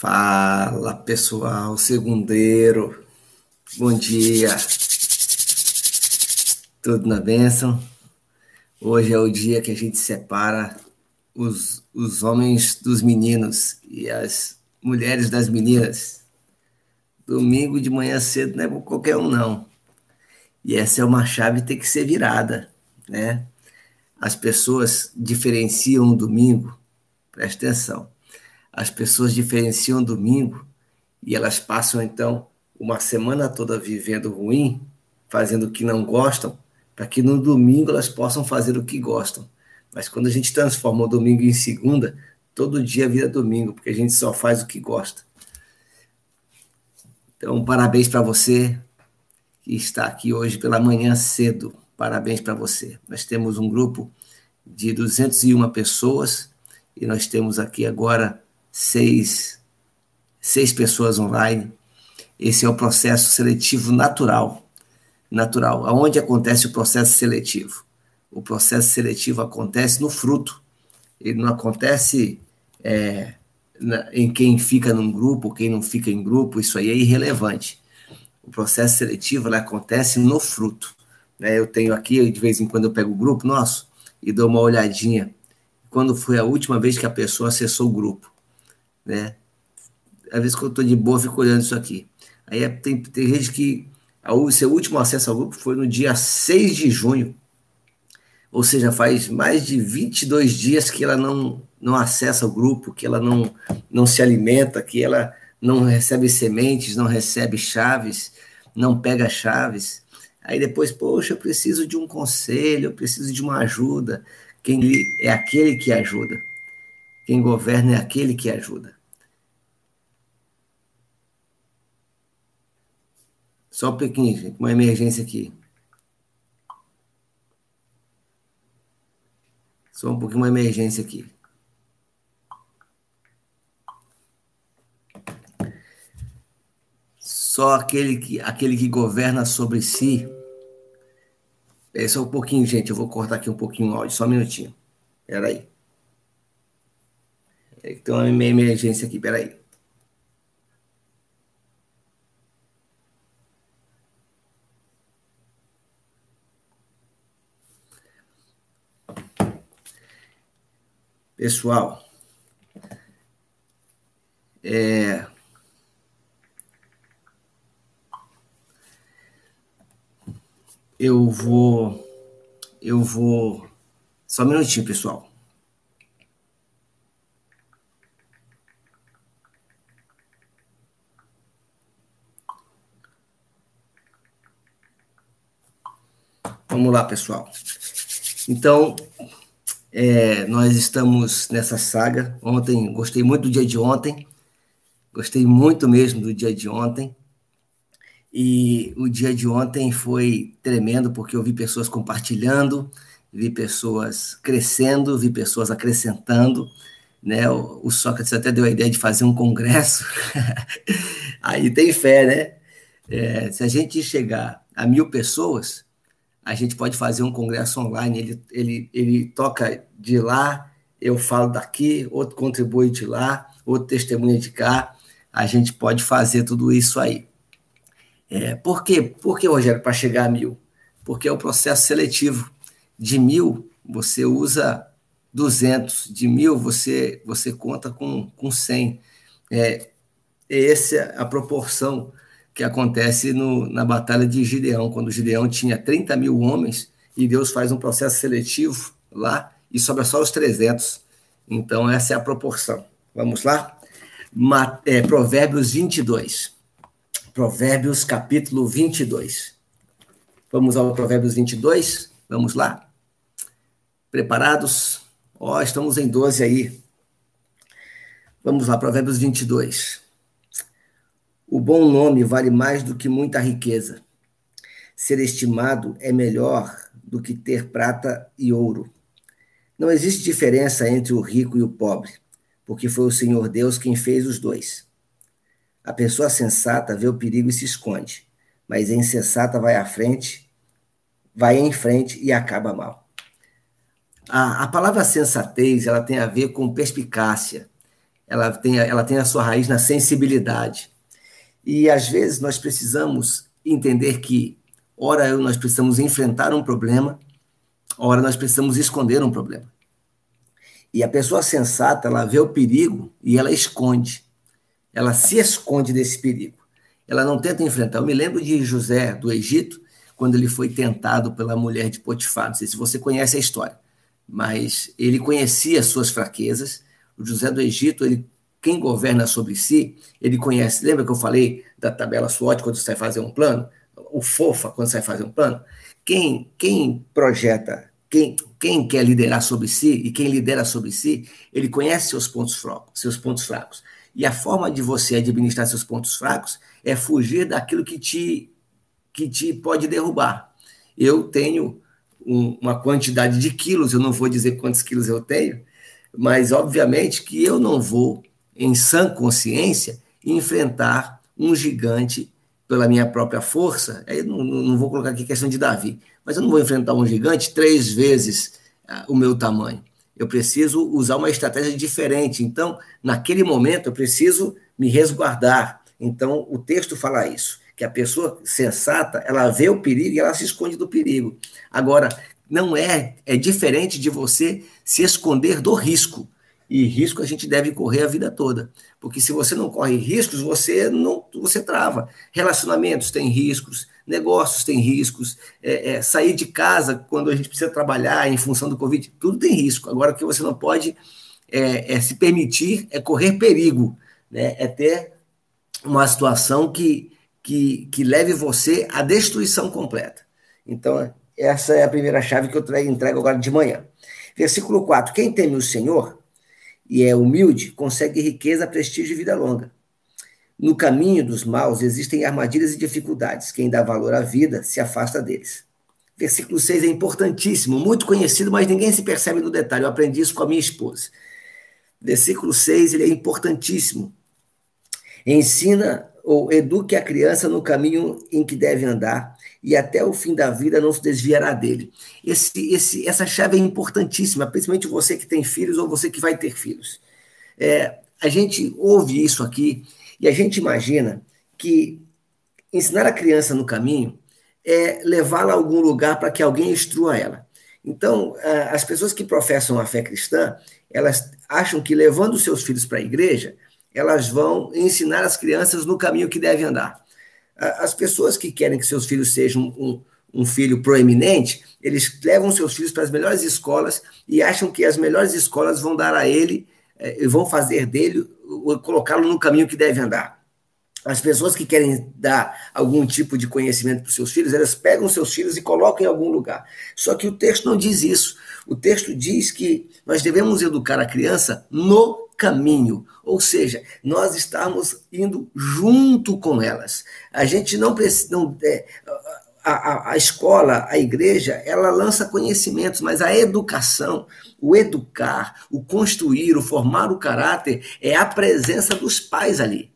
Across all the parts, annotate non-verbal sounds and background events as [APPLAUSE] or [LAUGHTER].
Fala pessoal, segundeiro, bom dia, tudo na bênção? Hoje é o dia que a gente separa os, os homens dos meninos e as mulheres das meninas. Domingo de manhã cedo não é para qualquer um, não. E essa é uma chave que tem que ser virada, né? As pessoas diferenciam o domingo, presta atenção as pessoas diferenciam domingo e elas passam então uma semana toda vivendo ruim, fazendo o que não gostam, para que no domingo elas possam fazer o que gostam. Mas quando a gente transforma o domingo em segunda, todo dia vira domingo, porque a gente só faz o que gosta. Então, parabéns para você que está aqui hoje pela manhã cedo. Parabéns para você. Nós temos um grupo de 201 pessoas e nós temos aqui agora seis, seis pessoas online. Esse é o processo seletivo natural. Natural. Aonde acontece o processo seletivo? O processo seletivo acontece no fruto. Ele não acontece é, na, em quem fica num grupo, quem não fica em grupo, isso aí é irrelevante. O processo seletivo acontece no fruto. Né? Eu tenho aqui, de vez em quando eu pego o grupo nosso e dou uma olhadinha. Quando foi a última vez que a pessoa acessou o grupo? Né? Às vezes, quando eu estou de boa, fico olhando isso aqui. Aí é, tem, tem gente que o seu último acesso ao grupo foi no dia 6 de junho. Ou seja, faz mais de 22 dias que ela não, não acessa o grupo, que ela não, não se alimenta, que ela não recebe sementes, não recebe chaves, não pega chaves. Aí depois, poxa, eu preciso de um conselho, eu preciso de uma ajuda. Quem é aquele que ajuda. Quem governa é aquele que ajuda. Só um pouquinho, gente. Uma emergência aqui. Só um pouquinho, uma emergência aqui. Só aquele que, aquele que governa sobre si. É só um pouquinho, gente. Eu vou cortar aqui um pouquinho o áudio, só um minutinho. Espera É tem uma emergência aqui, peraí. Pessoal, é, eu vou, eu vou, só um minutinho, pessoal. Vamos lá, pessoal. Então, é, nós estamos nessa saga. Ontem, gostei muito do dia de ontem. Gostei muito mesmo do dia de ontem. E o dia de ontem foi tremendo, porque eu vi pessoas compartilhando, vi pessoas crescendo, vi pessoas acrescentando. Né? O, o Sócrates até deu a ideia de fazer um congresso. [LAUGHS] Aí tem fé, né? É, se a gente chegar a mil pessoas, a gente pode fazer um congresso online, ele, ele, ele toca de lá, eu falo daqui, outro contribui de lá, outro testemunha de cá, a gente pode fazer tudo isso aí. É, por quê? Por que, Rogério, para chegar a mil? Porque é o processo seletivo. De mil, você usa 200, de mil, você, você conta com, com 100. É, essa é a proporção que acontece no, na Batalha de Gideão, quando Gideão tinha 30 mil homens e Deus faz um processo seletivo lá e sobra só os 300. Então, essa é a proporção. Vamos lá? é, Provérbios 22. Provérbios capítulo 22. Vamos ao Provérbios 22? Vamos lá? Preparados? Ó, oh, estamos em 12 aí. Vamos lá, Provérbios 22. O bom nome vale mais do que muita riqueza. Ser estimado é melhor do que ter prata e ouro. Não existe diferença entre o rico e o pobre, porque foi o Senhor Deus quem fez os dois. A pessoa sensata vê o perigo e se esconde, mas a insensata vai à frente, vai em frente e acaba mal. A, a palavra sensatez ela tem a ver com perspicácia, ela tem, ela tem a sua raiz na sensibilidade. E às vezes nós precisamos entender que, ora, nós precisamos enfrentar um problema, ora, nós precisamos esconder um problema. E a pessoa sensata, ela vê o perigo e ela esconde. Ela se esconde desse perigo. Ela não tenta enfrentar. Eu me lembro de José do Egito, quando ele foi tentado pela mulher de Potifar. Não sei se você conhece a história, mas ele conhecia as suas fraquezas. O José do Egito, ele, quem governa sobre si, ele conhece. Lembra que eu falei da tabela SWOT quando você vai fazer um plano? O FOFA quando você vai fazer um plano? Quem, quem projeta quem, quem quer liderar sobre si e quem lidera sobre si, ele conhece seus pontos fracos, seus pontos fracos. E a forma de você administrar seus pontos fracos é fugir daquilo que te, que te pode derrubar. Eu tenho um, uma quantidade de quilos, eu não vou dizer quantos quilos eu tenho, mas obviamente que eu não vou, em sã consciência, enfrentar um gigante pela minha própria força. Aí não, não vou colocar aqui questão de Davi, mas eu não vou enfrentar um gigante três vezes uh, o meu tamanho. Eu preciso usar uma estratégia diferente. Então, naquele momento, eu preciso me resguardar. Então, o texto fala isso, que a pessoa sensata, ela vê o perigo e ela se esconde do perigo. Agora, não é, é diferente de você se esconder do risco. E risco a gente deve correr a vida toda. Porque se você não corre riscos, você não você trava. Relacionamentos têm riscos, negócios têm riscos, é, é, sair de casa quando a gente precisa trabalhar em função do Covid, tudo tem risco. Agora, o que você não pode é, é se permitir é correr perigo, né? é ter uma situação que, que, que leve você à destruição completa. Então, essa é a primeira chave que eu entrego agora de manhã. Versículo 4: Quem teme o Senhor e é humilde, consegue riqueza, prestígio e vida longa. No caminho dos maus existem armadilhas e dificuldades. Quem dá valor à vida se afasta deles. Versículo 6 é importantíssimo, muito conhecido, mas ninguém se percebe no detalhe. Eu aprendi isso com a minha esposa. Versículo 6 ele é importantíssimo. Ensina ou eduque a criança no caminho em que deve andar, e até o fim da vida não se desviará dele. Esse, esse, essa chave é importantíssima, principalmente você que tem filhos ou você que vai ter filhos. É, a gente ouve isso aqui e a gente imagina que ensinar a criança no caminho é levá-la a algum lugar para que alguém instrua ela. Então, as pessoas que professam a fé cristã, elas acham que levando seus filhos para a igreja, elas vão ensinar as crianças no caminho que devem andar. As pessoas que querem que seus filhos sejam um, um filho proeminente, eles levam seus filhos para as melhores escolas e acham que as melhores escolas vão dar a ele, eh, vão fazer dele, colocá-lo no caminho que deve andar. As pessoas que querem dar algum tipo de conhecimento para os seus filhos, elas pegam seus filhos e colocam em algum lugar. Só que o texto não diz isso. O texto diz que nós devemos educar a criança no caminho, ou seja, nós estamos indo junto com elas. A gente não precisa. Não, é, a, a, a, escola, a igreja, ela lança conhecimentos, mas a educação, o educar, o construir, o formar o caráter, é a presença dos pais ali.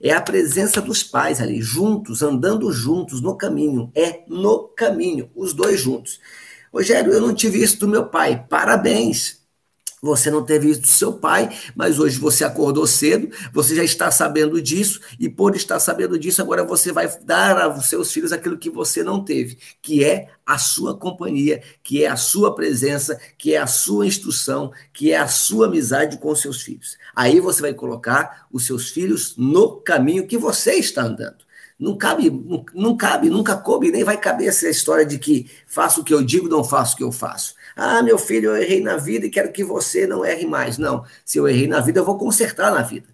É a presença dos pais ali, juntos, andando juntos no caminho. É no caminho, os dois juntos. Rogério, eu não tive isso do meu pai. Parabéns. Você não teve isso do seu pai, mas hoje você acordou cedo, você já está sabendo disso, e por estar sabendo disso, agora você vai dar aos seus filhos aquilo que você não teve, que é a sua companhia, que é a sua presença, que é a sua instrução, que é a sua amizade com os seus filhos. Aí você vai colocar os seus filhos no caminho que você está andando. Não cabe, não, cabe, nunca coube, nem vai caber essa história de que faço o que eu digo, não faço o que eu faço. Ah, meu filho, eu errei na vida e quero que você não erre mais. Não, se eu errei na vida, eu vou consertar na vida.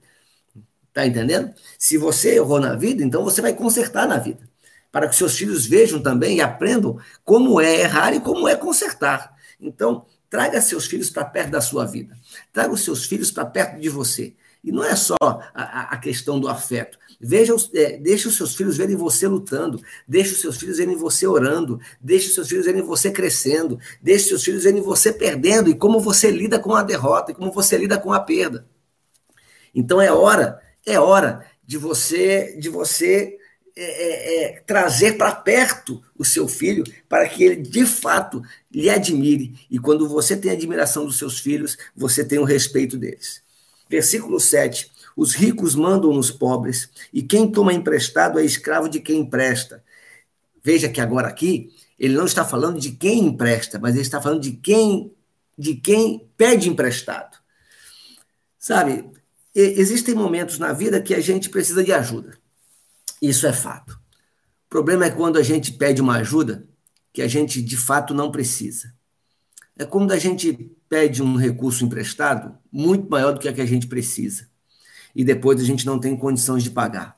Tá entendendo? Se você errou na vida, então você vai consertar na vida. Para que seus filhos vejam também e aprendam como é errar e como é consertar. Então, traga seus filhos para perto da sua vida. Traga os seus filhos para perto de você. E não é só a, a questão do afeto. Veja, é, deixe os seus filhos verem você lutando, deixe os seus filhos verem você orando, deixe os seus filhos verem você crescendo, deixe os seus filhos verem você perdendo e como você lida com a derrota e como você lida com a perda. Então é hora, é hora de você, de você é, é, é trazer para perto o seu filho para que ele de fato lhe admire. E quando você tem admiração dos seus filhos, você tem o respeito deles. Versículo 7. Os ricos mandam nos pobres, e quem toma emprestado é escravo de quem empresta. Veja que agora aqui ele não está falando de quem empresta, mas ele está falando de quem de quem pede emprestado. Sabe, existem momentos na vida que a gente precisa de ajuda. Isso é fato. O problema é quando a gente pede uma ajuda que a gente de fato não precisa. É quando a gente pede um recurso emprestado muito maior do que a que a gente precisa. E depois a gente não tem condições de pagar.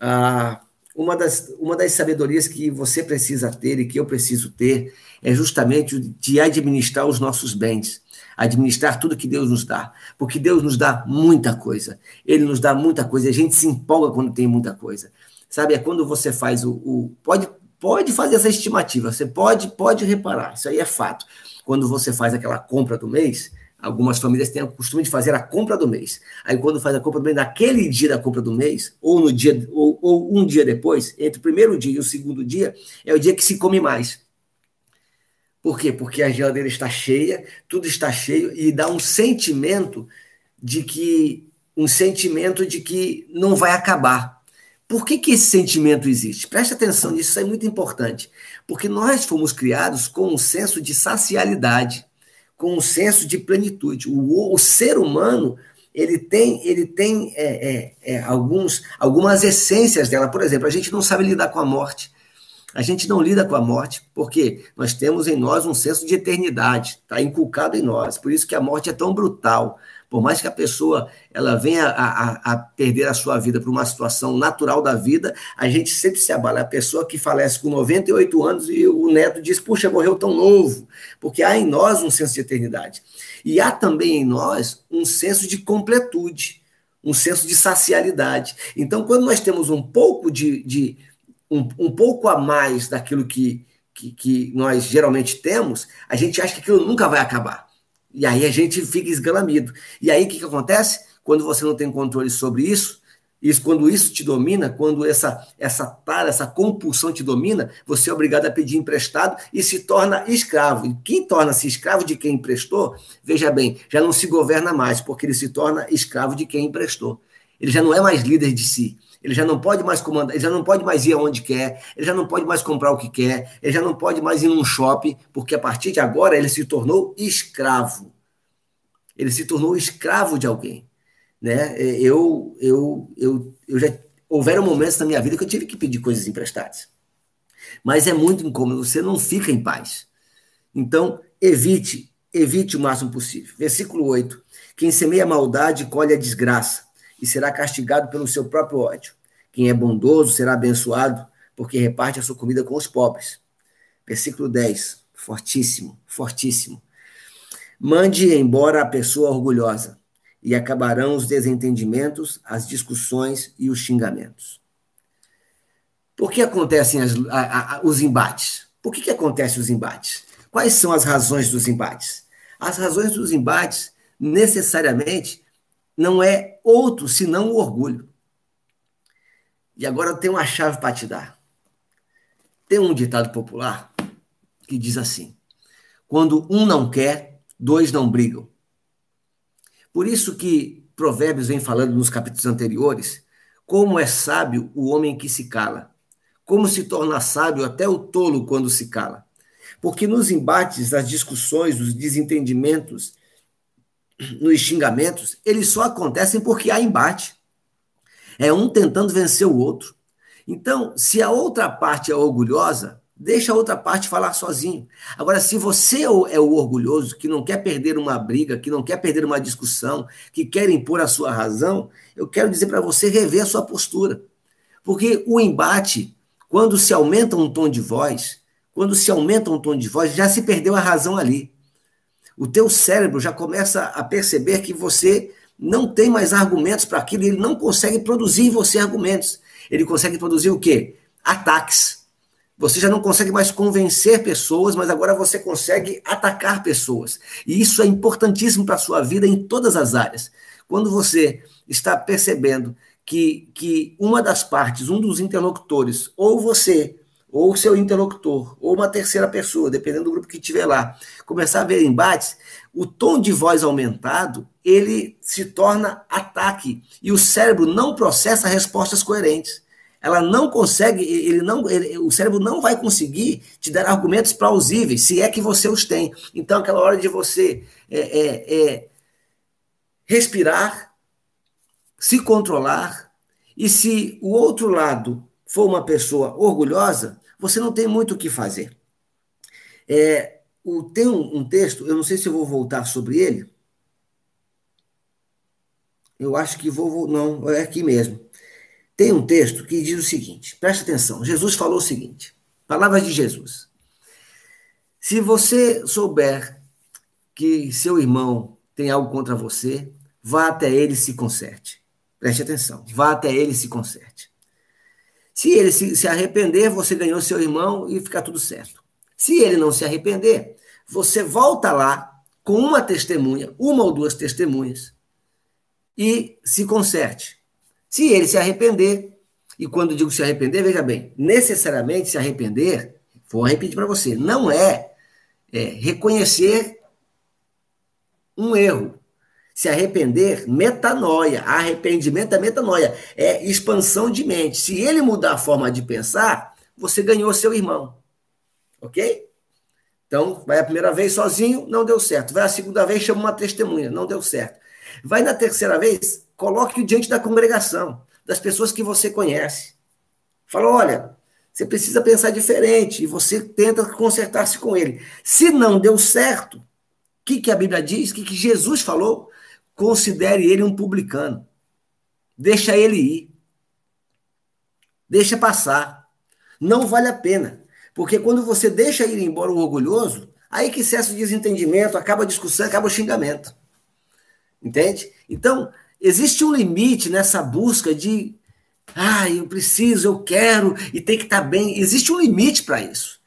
Ah, uma das, uma das sabedorias que você precisa ter e que eu preciso ter é justamente de administrar os nossos bens, administrar tudo que Deus nos dá, porque Deus nos dá muita coisa, Ele nos dá muita coisa, a gente se empolga quando tem muita coisa, sabe? É quando você faz o, o pode pode fazer essa estimativa, você pode pode reparar, isso aí é fato. Quando você faz aquela compra do mês, Algumas famílias têm o costume de fazer a compra do mês. Aí, quando faz a compra do mês, naquele dia da compra do mês, ou no dia, ou, ou um dia depois, entre o primeiro dia e o segundo dia, é o dia que se come mais. Por quê? Porque a geladeira está cheia, tudo está cheio e dá um sentimento de que um sentimento de que não vai acabar. Por que, que esse sentimento existe? Preste atenção nisso, isso é muito importante. Porque nós fomos criados com um senso de sacialidade com um senso de plenitude. O, o ser humano ele tem, ele tem é, é, é, alguns, algumas essências dela. Por exemplo, a gente não sabe lidar com a morte. A gente não lida com a morte porque nós temos em nós um senso de eternidade, está inculcado em nós. Por isso que a morte é tão brutal. Por mais que a pessoa ela venha a, a, a perder a sua vida por uma situação natural da vida, a gente sempre se abala. A pessoa que falece com 98 anos e o neto diz, puxa, morreu tão novo, porque há em nós um senso de eternidade. E há também em nós um senso de completude, um senso de sacialidade. Então, quando nós temos um pouco de, de um, um pouco a mais daquilo que, que, que nós geralmente temos, a gente acha que aquilo nunca vai acabar. E aí a gente fica esgalamido. E aí o que, que acontece? Quando você não tem controle sobre isso, isso, quando isso te domina, quando essa essa tara, essa compulsão te domina, você é obrigado a pedir emprestado e se torna escravo. E quem torna-se escravo de quem emprestou, veja bem, já não se governa mais, porque ele se torna escravo de quem emprestou. Ele já não é mais líder de si. Ele já não pode mais comandar, ele já não pode mais ir aonde quer, ele já não pode mais comprar o que quer, ele já não pode mais ir num shopping, porque a partir de agora ele se tornou escravo. Ele se tornou escravo de alguém. Né? Eu, eu, eu, eu já houveram momentos na minha vida que eu tive que pedir coisas emprestadas. Mas é muito incômodo, você não fica em paz. Então, evite, evite o máximo possível. Versículo 8. Quem semeia maldade colhe a desgraça e será castigado pelo seu próprio ódio. Quem é bondoso será abençoado, porque reparte a sua comida com os pobres. Versículo 10, fortíssimo, fortíssimo. Mande embora a pessoa orgulhosa, e acabarão os desentendimentos, as discussões e os xingamentos. Por que acontecem as, a, a, os embates? Por que, que acontecem os embates? Quais são as razões dos embates? As razões dos embates necessariamente não é outro senão o orgulho. E agora eu tenho uma chave para te dar. Tem um ditado popular que diz assim: quando um não quer, dois não brigam. Por isso que Provérbios vem falando nos capítulos anteriores, como é sábio o homem que se cala, como se torna sábio até o tolo quando se cala. Porque nos embates, nas discussões, os desentendimentos, nos xingamentos, eles só acontecem porque há embate. É um tentando vencer o outro. Então, se a outra parte é orgulhosa, deixa a outra parte falar sozinho. Agora, se você é o é orgulhoso, que não quer perder uma briga, que não quer perder uma discussão, que quer impor a sua razão, eu quero dizer para você rever a sua postura. Porque o embate, quando se aumenta um tom de voz, quando se aumenta um tom de voz, já se perdeu a razão ali o teu cérebro já começa a perceber que você não tem mais argumentos para aquilo, ele não consegue produzir em você argumentos. Ele consegue produzir o quê? Ataques. Você já não consegue mais convencer pessoas, mas agora você consegue atacar pessoas. E isso é importantíssimo para a sua vida em todas as áreas. Quando você está percebendo que, que uma das partes, um dos interlocutores, ou você ou seu interlocutor, ou uma terceira pessoa, dependendo do grupo que tiver lá, começar a ver embates, o tom de voz aumentado, ele se torna ataque e o cérebro não processa respostas coerentes. Ela não consegue, ele não, ele, o cérebro não vai conseguir te dar argumentos plausíveis, se é que você os tem. Então, aquela hora de você é, é, é respirar, se controlar, e se o outro lado for uma pessoa orgulhosa, você não tem muito o que fazer. É, o, tem um, um texto, eu não sei se eu vou voltar sobre ele. Eu acho que vou, vou. Não, é aqui mesmo. Tem um texto que diz o seguinte: preste atenção. Jesus falou o seguinte: palavras de Jesus. Se você souber que seu irmão tem algo contra você, vá até ele e se conserte. Preste atenção. Vá até ele e se conserte. Se ele se, se arrepender, você ganhou seu irmão e fica tudo certo. Se ele não se arrepender, você volta lá com uma testemunha, uma ou duas testemunhas, e se conserte. Se ele se arrepender, e quando digo se arrepender, veja bem, necessariamente se arrepender, vou repetir para você, não é, é reconhecer um erro. Se arrepender, metanoia. Arrependimento é metanoia. É expansão de mente. Se ele mudar a forma de pensar, você ganhou seu irmão. Ok? Então, vai a primeira vez sozinho, não deu certo. Vai a segunda vez, chama uma testemunha, não deu certo. Vai na terceira vez, coloque-o diante da congregação, das pessoas que você conhece. Fala, olha, você precisa pensar diferente e você tenta consertar-se com ele. Se não deu certo, o que, que a Bíblia diz? O que, que Jesus falou? considere ele um publicano. Deixa ele ir. Deixa passar. Não vale a pena. Porque quando você deixa ir embora um orgulhoso, aí que cessa o desentendimento, acaba a discussão, acaba o xingamento. Entende? Então, existe um limite nessa busca de ah, eu preciso, eu quero e tem que estar tá bem. Existe um limite para isso.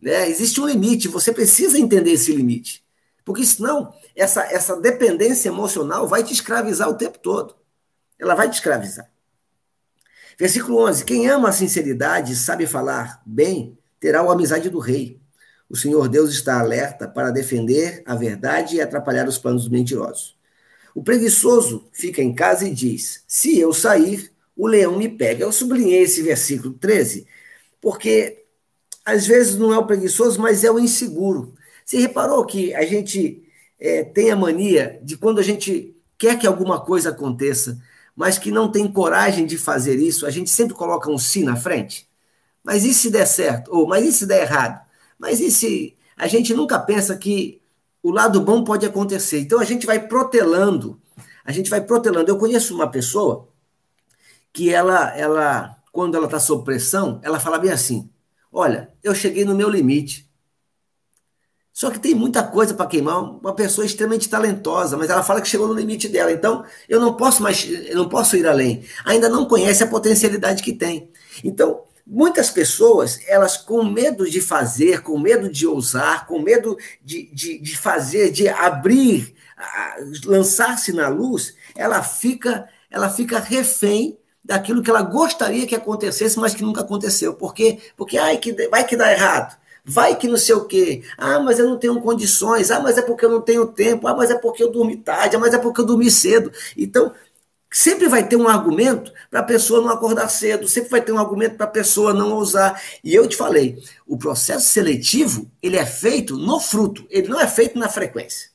Né? Existe um limite, você precisa entender esse limite. Porque senão, essa, essa dependência emocional vai te escravizar o tempo todo. Ela vai te escravizar. Versículo 11: Quem ama a sinceridade e sabe falar bem, terá a amizade do rei. O Senhor Deus está alerta para defender a verdade e atrapalhar os planos mentirosos. O preguiçoso fica em casa e diz: Se eu sair, o leão me pega. Eu sublinhei esse versículo 13, porque às vezes não é o preguiçoso, mas é o inseguro. Você reparou que a gente é, tem a mania de quando a gente quer que alguma coisa aconteça, mas que não tem coragem de fazer isso, a gente sempre coloca um sim na frente? Mas e se der certo? Ou, mas e se der errado? Mas e se. A gente nunca pensa que o lado bom pode acontecer. Então a gente vai protelando. A gente vai protelando. Eu conheço uma pessoa que ela, ela quando ela está sob pressão, ela fala bem assim: Olha, eu cheguei no meu limite. Só que tem muita coisa para queimar. Uma pessoa extremamente talentosa, mas ela fala que chegou no limite dela. Então, eu não posso mais, eu não posso ir além. Ainda não conhece a potencialidade que tem. Então, muitas pessoas, elas com medo de fazer, com medo de ousar, com medo de, de, de fazer, de abrir, lançar-se na luz, ela fica, ela fica refém daquilo que ela gostaria que acontecesse, mas que nunca aconteceu. Por quê? Porque ai, que, vai que dá errado. Vai que não sei o quê. Ah, mas eu não tenho condições. Ah, mas é porque eu não tenho tempo. Ah, mas é porque eu dormi tarde. Ah, mas é porque eu dormi cedo. Então, sempre vai ter um argumento para a pessoa não acordar cedo. Sempre vai ter um argumento para a pessoa não ousar. E eu te falei, o processo seletivo, ele é feito no fruto. Ele não é feito na frequência.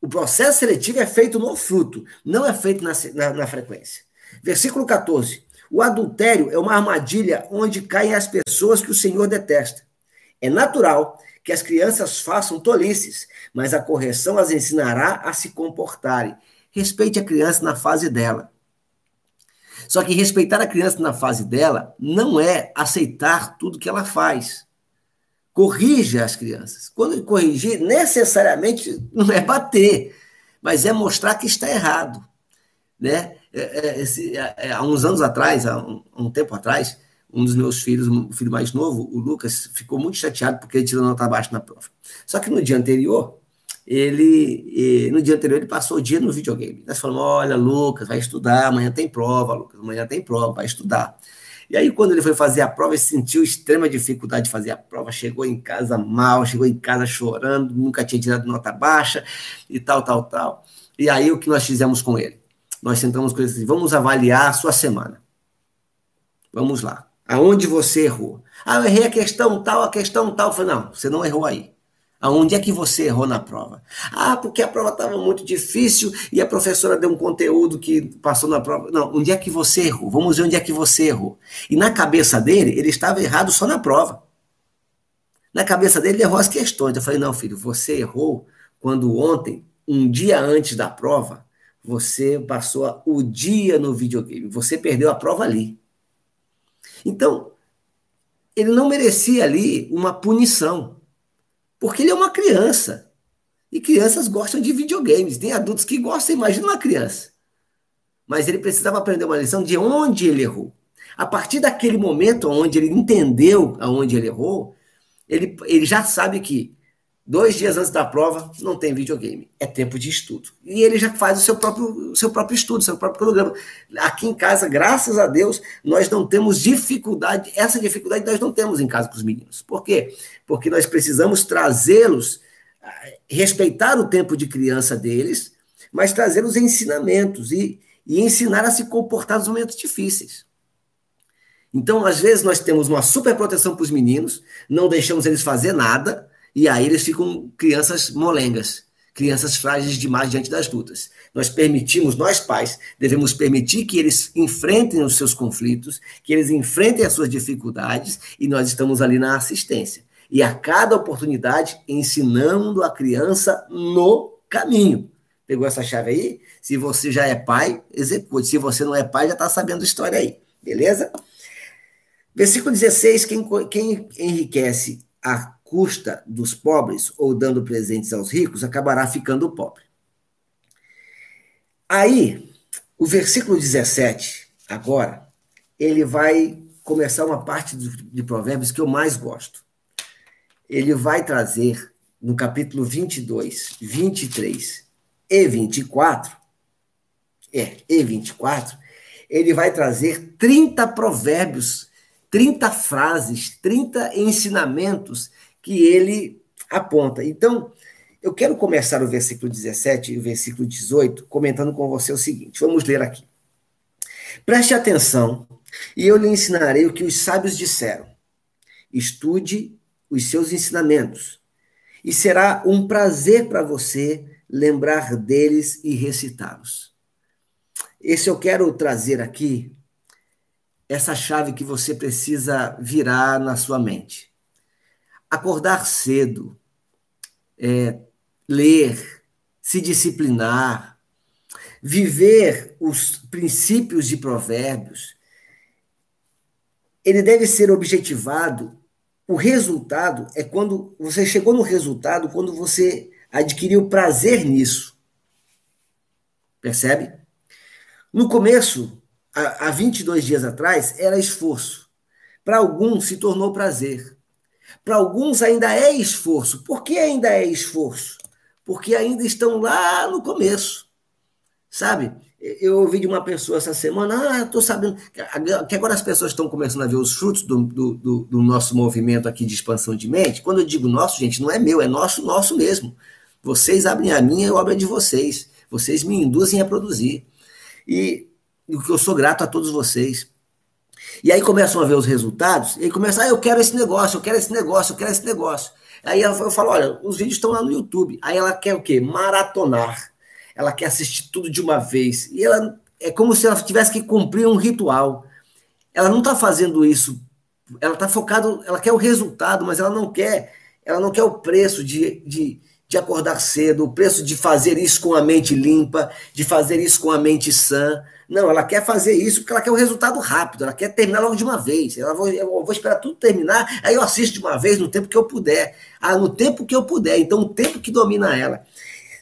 O processo seletivo é feito no fruto, não é feito na, na, na frequência. Versículo 14. O adultério é uma armadilha onde caem as pessoas que o Senhor detesta. É natural que as crianças façam tolices, mas a correção as ensinará a se comportarem. Respeite a criança na fase dela. Só que respeitar a criança na fase dela não é aceitar tudo que ela faz. Corrija as crianças. Quando corrigir, necessariamente não é bater, mas é mostrar que está errado. Né? É, é, esse, é, há uns anos atrás, há um, tempo atrás, um dos meus filhos, o filho mais novo, o Lucas, ficou muito chateado porque ele tirou nota abaixo na prova. Só que no dia anterior, ele, no dia anterior, ele passou o dia no videogame. Nós falamos: olha, Lucas, vai estudar, amanhã tem prova, Lucas, amanhã tem prova, vai estudar. E aí, quando ele foi fazer a prova, ele sentiu extrema dificuldade de fazer a prova, chegou em casa mal, chegou em casa chorando, nunca tinha tirado nota baixa e tal, tal, tal. E aí, o que nós fizemos com ele? Nós sentamos com ele assim, vamos avaliar a sua semana. Vamos lá. Aonde você errou? Ah, eu errei a questão tal, a questão tal. Eu falei, não, você não errou aí. Aonde é que você errou na prova? Ah, porque a prova estava muito difícil e a professora deu um conteúdo que passou na prova. Não, onde é que você errou? Vamos ver onde é que você errou. E na cabeça dele, ele estava errado só na prova. Na cabeça dele, ele errou as questões. Eu falei, não, filho, você errou quando ontem, um dia antes da prova, você passou o dia no videogame. Você perdeu a prova ali. Então, ele não merecia ali uma punição. Porque ele é uma criança. E crianças gostam de videogames. Tem adultos que gostam, imagina uma criança. Mas ele precisava aprender uma lição de onde ele errou. A partir daquele momento onde ele entendeu aonde ele errou, ele, ele já sabe que dois dias antes da prova não tem videogame, é tempo de estudo. E ele já faz o seu próprio, seu próprio estudo, seu próprio programa. Aqui em casa, graças a Deus, nós não temos dificuldade, essa dificuldade nós não temos em casa com os meninos. Por quê? porque nós precisamos trazê-los, respeitar o tempo de criança deles, mas trazer os ensinamentos e, e ensinar a se comportar nos momentos difíceis. Então, às vezes, nós temos uma super proteção para os meninos, não deixamos eles fazer nada, e aí eles ficam crianças molengas, crianças frágeis demais diante das lutas. Nós permitimos, nós pais, devemos permitir que eles enfrentem os seus conflitos, que eles enfrentem as suas dificuldades, e nós estamos ali na assistência e a cada oportunidade ensinando a criança no caminho. Pegou essa chave aí? Se você já é pai, execute. Se você não é pai, já está sabendo a história aí. Beleza? Versículo 16: quem, quem enriquece a custa dos pobres ou dando presentes aos ricos acabará ficando pobre. Aí, o versículo 17, agora, ele vai começar uma parte de Provérbios que eu mais gosto ele vai trazer no capítulo 22, 23 e 24, é, e 24, ele vai trazer 30 provérbios, 30 frases, 30 ensinamentos que ele aponta. Então, eu quero começar o versículo 17 e o versículo 18 comentando com você o seguinte. Vamos ler aqui. Preste atenção e eu lhe ensinarei o que os sábios disseram. Estude os seus ensinamentos, e será um prazer para você lembrar deles e recitá-los. Esse eu quero trazer aqui, essa chave que você precisa virar na sua mente. Acordar cedo, é, ler, se disciplinar, viver os princípios de provérbios, ele deve ser objetivado o resultado é quando você chegou no resultado, quando você adquiriu prazer nisso. Percebe? No começo, há 22 dias atrás, era esforço. Para alguns se tornou prazer. Para alguns ainda é esforço. Por que ainda é esforço? Porque ainda estão lá no começo. Sabe? Eu ouvi de uma pessoa essa semana, ah, estou sabendo que agora as pessoas estão começando a ver os frutos do, do, do, do, nosso movimento aqui de expansão de mente. Quando eu digo nosso, gente, não é meu, é nosso, nosso mesmo. Vocês abrem a minha, eu abro a de vocês. Vocês me induzem a produzir. E o que eu sou grato a todos vocês. E aí começam a ver os resultados, e aí começa, ah, eu quero esse negócio, eu quero esse negócio, eu quero esse negócio. Aí eu falo, olha, os vídeos estão lá no YouTube. Aí ela quer o quê? Maratonar ela quer assistir tudo de uma vez. E ela é como se ela tivesse que cumprir um ritual. Ela não está fazendo isso. Ela está focada, ela quer o resultado, mas ela não quer, ela não quer o preço de, de, de acordar cedo, o preço de fazer isso com a mente limpa, de fazer isso com a mente sã. Não, ela quer fazer isso porque ela quer o resultado rápido, ela quer terminar logo de uma vez. Ela vou, eu vou esperar tudo terminar, aí eu assisto de uma vez no tempo que eu puder. Ah, no tempo que eu puder. Então, o tempo que domina ela.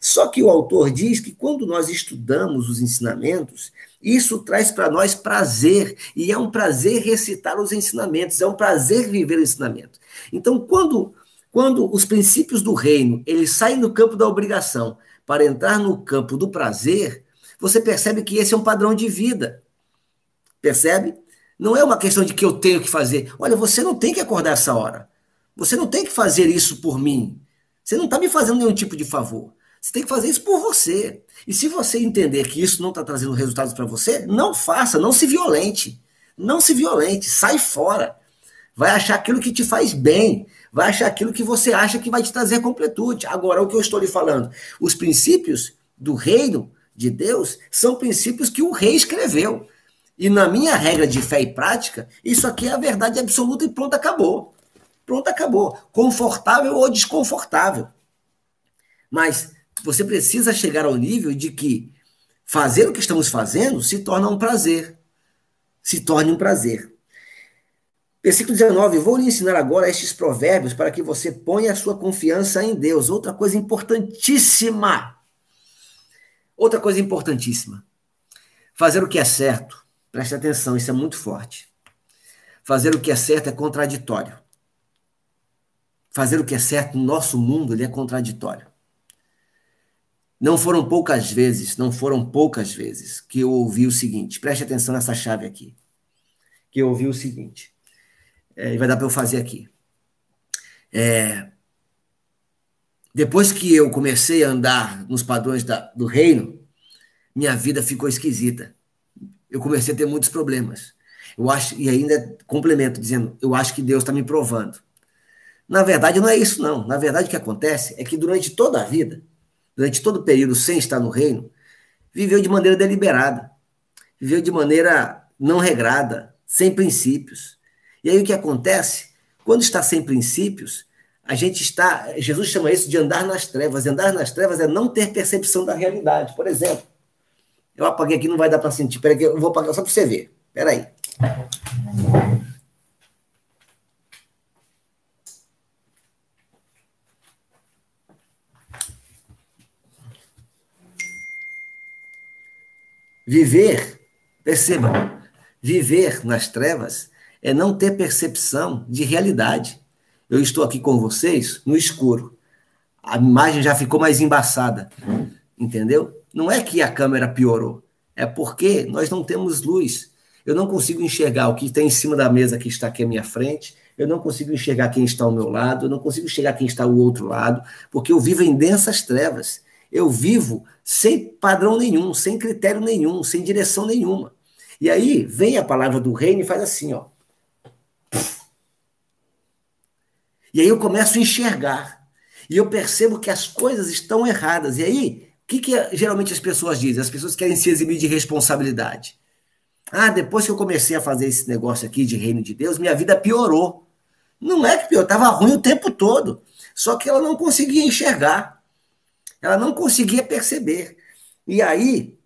Só que o autor diz que quando nós estudamos os ensinamentos, isso traz para nós prazer, e é um prazer recitar os ensinamentos, é um prazer viver o ensinamento. Então, quando, quando os princípios do reino, eles saem do campo da obrigação para entrar no campo do prazer, você percebe que esse é um padrão de vida. Percebe? Não é uma questão de que eu tenho que fazer. Olha, você não tem que acordar essa hora. Você não tem que fazer isso por mim. Você não está me fazendo nenhum tipo de favor. Você tem que fazer isso por você. E se você entender que isso não está trazendo resultados para você, não faça, não se violente. Não se violente, sai fora. Vai achar aquilo que te faz bem. Vai achar aquilo que você acha que vai te trazer completude. Agora, o que eu estou lhe falando? Os princípios do reino de Deus são princípios que o rei escreveu. E na minha regra de fé e prática, isso aqui é a verdade absoluta e pronto, acabou. Pronto, acabou. Confortável ou desconfortável. Mas você precisa chegar ao nível de que fazer o que estamos fazendo se torna um prazer. Se torne um prazer. Versículo 19: Vou lhe ensinar agora estes provérbios para que você ponha a sua confiança em Deus. Outra coisa importantíssima. Outra coisa importantíssima. Fazer o que é certo. Preste atenção, isso é muito forte. Fazer o que é certo é contraditório. Fazer o que é certo no nosso mundo ele é contraditório. Não foram poucas vezes, não foram poucas vezes que eu ouvi o seguinte, preste atenção nessa chave aqui, que eu ouvi o seguinte, é, e vai dar para eu fazer aqui. É, depois que eu comecei a andar nos padrões da, do reino, minha vida ficou esquisita. Eu comecei a ter muitos problemas. Eu acho, e ainda complemento dizendo, eu acho que Deus está me provando. Na verdade, não é isso, não. Na verdade, o que acontece é que durante toda a vida, durante todo o período sem estar no reino, viveu de maneira deliberada, viveu de maneira não regrada, sem princípios. E aí o que acontece? Quando está sem princípios, a gente está. Jesus chama isso de andar nas trevas. E andar nas trevas é não ter percepção da realidade. Por exemplo, eu apaguei aqui, não vai dar para sentir. Peraí, eu vou apagar só para você ver. Peraí. Viver, perceba, viver nas trevas é não ter percepção de realidade. Eu estou aqui com vocês no escuro. A imagem já ficou mais embaçada, entendeu? Não é que a câmera piorou, é porque nós não temos luz. Eu não consigo enxergar o que está em cima da mesa que está aqui à minha frente, eu não consigo enxergar quem está ao meu lado, eu não consigo enxergar quem está ao outro lado, porque eu vivo em densas trevas. Eu vivo sem padrão nenhum, sem critério nenhum, sem direção nenhuma. E aí vem a palavra do reino e faz assim, ó. E aí eu começo a enxergar. E eu percebo que as coisas estão erradas. E aí, o que, que geralmente as pessoas dizem? As pessoas querem se eximir de responsabilidade. Ah, depois que eu comecei a fazer esse negócio aqui de reino de Deus, minha vida piorou. Não é que piorou, estava ruim o tempo todo. Só que ela não conseguia enxergar. Ela não conseguia perceber. E aí,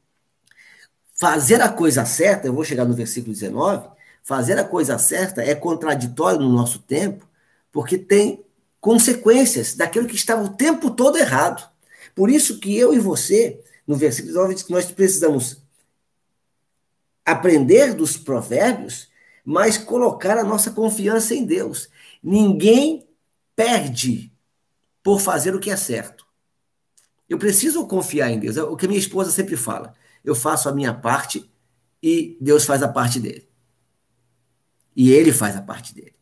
fazer a coisa certa, eu vou chegar no versículo 19, fazer a coisa certa é contraditório no nosso tempo, porque tem consequências daquilo que estava o tempo todo errado. Por isso que eu e você, no versículo 19, diz que nós precisamos aprender dos provérbios, mas colocar a nossa confiança em Deus. Ninguém perde por fazer o que é certo. Eu preciso confiar em Deus. É o que minha esposa sempre fala. Eu faço a minha parte e Deus faz a parte dele. E ele faz a parte dele.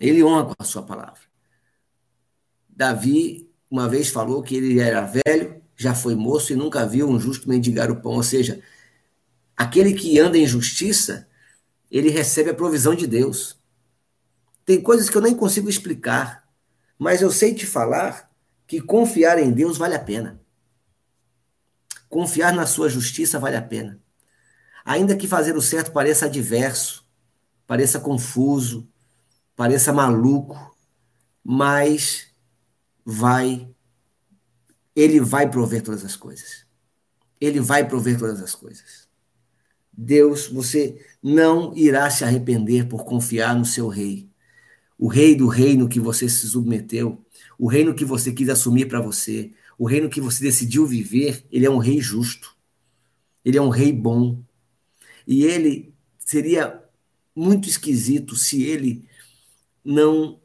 Ele honra com a sua palavra. Davi uma vez falou que ele era velho, já foi moço e nunca viu um justo mendigar o pão. Ou seja, aquele que anda em justiça, ele recebe a provisão de Deus. Tem coisas que eu nem consigo explicar, mas eu sei te falar que confiar em Deus vale a pena. Confiar na sua justiça vale a pena. Ainda que fazer o certo pareça adverso, pareça confuso, pareça maluco, mas vai ele vai prover todas as coisas. Ele vai prover todas as coisas. Deus, você não irá se arrepender por confiar no seu rei. O rei do reino que você se submeteu, o reino que você quis assumir para você, o reino que você decidiu viver, ele é um rei justo. Ele é um rei bom. E ele seria muito esquisito se ele não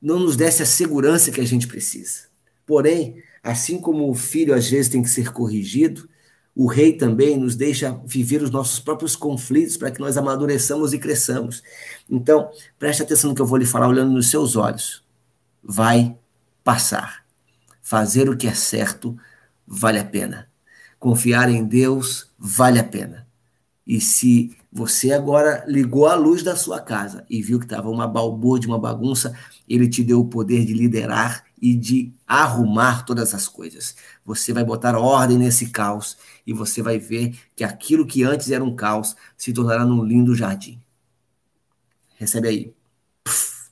não nos desse a segurança que a gente precisa. Porém, assim como o filho às vezes tem que ser corrigido, o rei também nos deixa viver os nossos próprios conflitos para que nós amadureçamos e cresçamos. Então, preste atenção no que eu vou lhe falar olhando nos seus olhos. Vai passar. Fazer o que é certo vale a pena. Confiar em Deus vale a pena. E se você agora ligou a luz da sua casa e viu que estava uma balbúrdia, uma bagunça, ele te deu o poder de liderar e de arrumar todas as coisas. Você vai botar ordem nesse caos e você vai ver que aquilo que antes era um caos se tornará num lindo jardim. Recebe aí. Puf.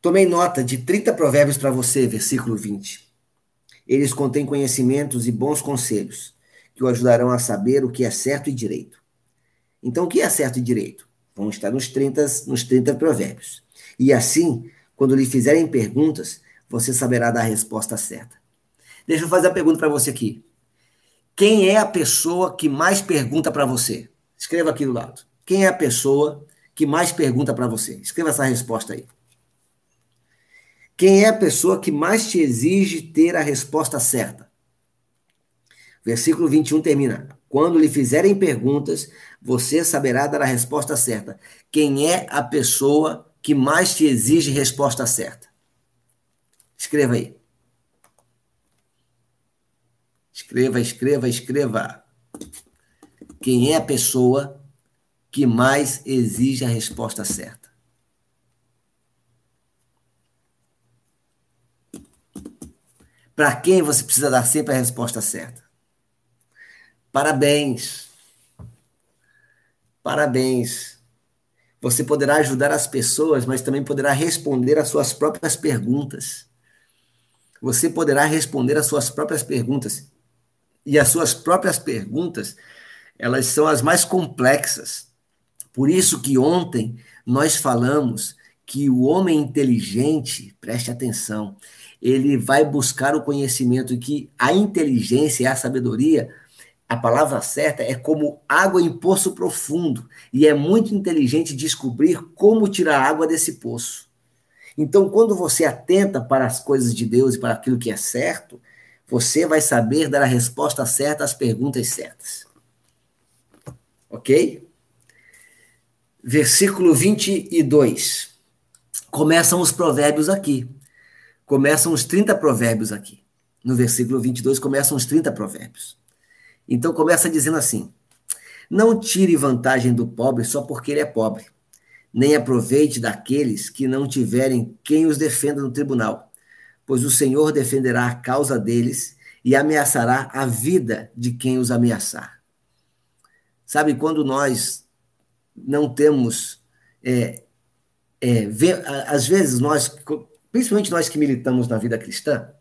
Tomei nota de 30 provérbios para você, versículo 20. Eles contêm conhecimentos e bons conselhos que o ajudarão a saber o que é certo e direito. Então, o que é certo e direito? Vão estar nos 30, nos 30 provérbios. E assim, quando lhe fizerem perguntas, você saberá dar a resposta certa. Deixa eu fazer a pergunta para você aqui. Quem é a pessoa que mais pergunta para você? Escreva aqui do lado. Quem é a pessoa que mais pergunta para você? Escreva essa resposta aí. Quem é a pessoa que mais te exige ter a resposta certa? Versículo 21 termina: Quando lhe fizerem perguntas, você saberá dar a resposta certa. Quem é a pessoa que mais te exige resposta certa? Escreva aí. Escreva, escreva, escreva. Quem é a pessoa que mais exige a resposta certa? Para quem você precisa dar sempre a resposta certa? Parabéns. Parabéns. Você poderá ajudar as pessoas, mas também poderá responder às suas próprias perguntas. Você poderá responder às suas próprias perguntas. E as suas próprias perguntas, elas são as mais complexas. Por isso que ontem nós falamos que o homem inteligente, preste atenção, ele vai buscar o conhecimento que a inteligência e a sabedoria a palavra certa é como água em poço profundo. E é muito inteligente descobrir como tirar água desse poço. Então, quando você atenta para as coisas de Deus e para aquilo que é certo, você vai saber dar a resposta certa às perguntas certas. Ok? Versículo 22. Começam os provérbios aqui. Começam os 30 provérbios aqui. No versículo 22 começam os 30 provérbios. Então começa dizendo assim: Não tire vantagem do pobre só porque ele é pobre, nem aproveite daqueles que não tiverem quem os defenda no tribunal, pois o Senhor defenderá a causa deles e ameaçará a vida de quem os ameaçar. Sabe, quando nós não temos. É, é, vê, às vezes nós, principalmente nós que militamos na vida cristã,